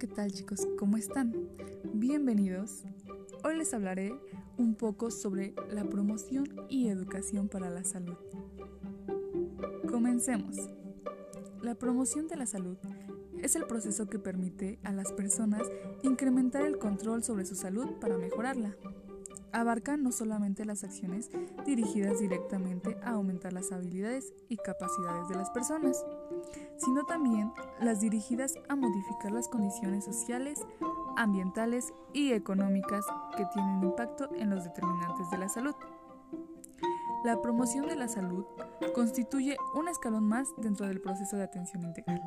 ¿qué tal chicos? ¿Cómo están? Bienvenidos. Hoy les hablaré un poco sobre la promoción y educación para la salud. Comencemos. La promoción de la salud es el proceso que permite a las personas incrementar el control sobre su salud para mejorarla. Abarca no solamente las acciones dirigidas directamente a aumentar las habilidades y capacidades de las personas, sino también las dirigidas a modificar las condiciones sociales, ambientales y económicas que tienen impacto en los determinantes de la salud. La promoción de la salud constituye un escalón más dentro del proceso de atención integral,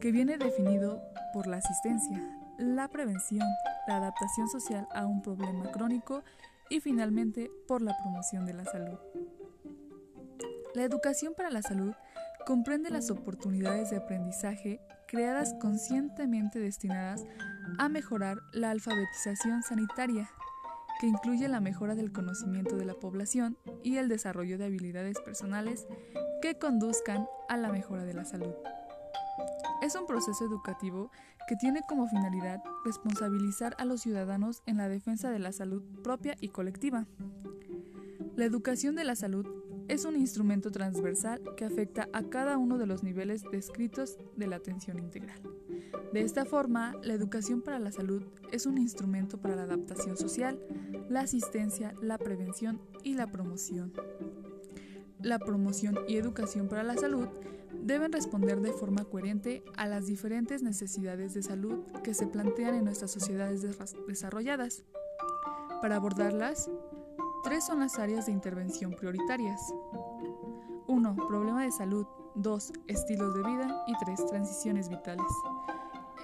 que viene definido por la asistencia, la prevención, la adaptación social a un problema crónico y finalmente por la promoción de la salud. La educación para la salud comprende las oportunidades de aprendizaje creadas conscientemente destinadas a mejorar la alfabetización sanitaria, que incluye la mejora del conocimiento de la población y el desarrollo de habilidades personales que conduzcan a la mejora de la salud. Es un proceso educativo que tiene como finalidad responsabilizar a los ciudadanos en la defensa de la salud propia y colectiva. La educación de la salud es un instrumento transversal que afecta a cada uno de los niveles descritos de la atención integral. De esta forma, la educación para la salud es un instrumento para la adaptación social, la asistencia, la prevención y la promoción. La promoción y educación para la salud deben responder de forma coherente a las diferentes necesidades de salud que se plantean en nuestras sociedades desarrolladas. Para abordarlas, tres son las áreas de intervención prioritarias. 1. Problema de salud. 2. Estilos de vida. Y 3. Transiciones vitales.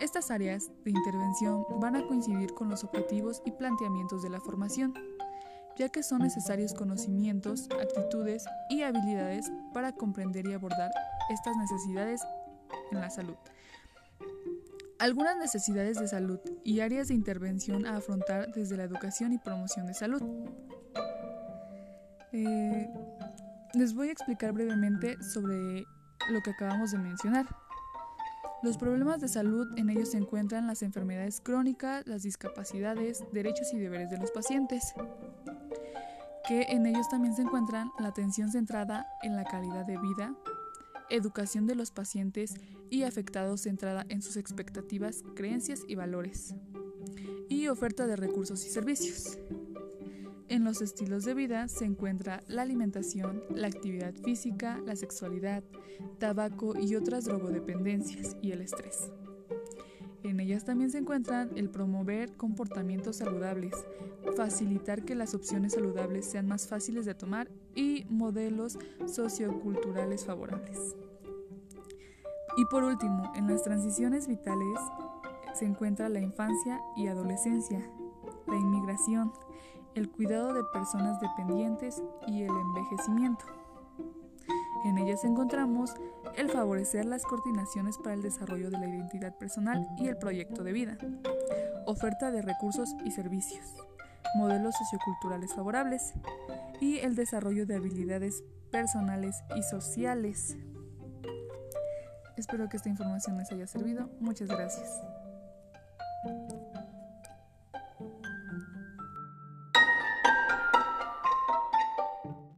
Estas áreas de intervención van a coincidir con los objetivos y planteamientos de la formación ya que son necesarios conocimientos, actitudes y habilidades para comprender y abordar estas necesidades en la salud. Algunas necesidades de salud y áreas de intervención a afrontar desde la educación y promoción de salud. Eh, les voy a explicar brevemente sobre lo que acabamos de mencionar. Los problemas de salud en ellos se encuentran las enfermedades crónicas, las discapacidades, derechos y deberes de los pacientes que en ellos también se encuentran la atención centrada en la calidad de vida, educación de los pacientes y afectados centrada en sus expectativas, creencias y valores, y oferta de recursos y servicios. En los estilos de vida se encuentra la alimentación, la actividad física, la sexualidad, tabaco y otras drogodependencias y el estrés. En ellas también se encuentran el promover comportamientos saludables, facilitar que las opciones saludables sean más fáciles de tomar y modelos socioculturales favorables. Y por último, en las transiciones vitales se encuentra la infancia y adolescencia, la inmigración, el cuidado de personas dependientes y el envejecimiento. En ellas encontramos el favorecer las coordinaciones para el desarrollo de la identidad personal y el proyecto de vida, oferta de recursos y servicios, modelos socioculturales favorables y el desarrollo de habilidades personales y sociales. Espero que esta información les haya servido. Muchas gracias.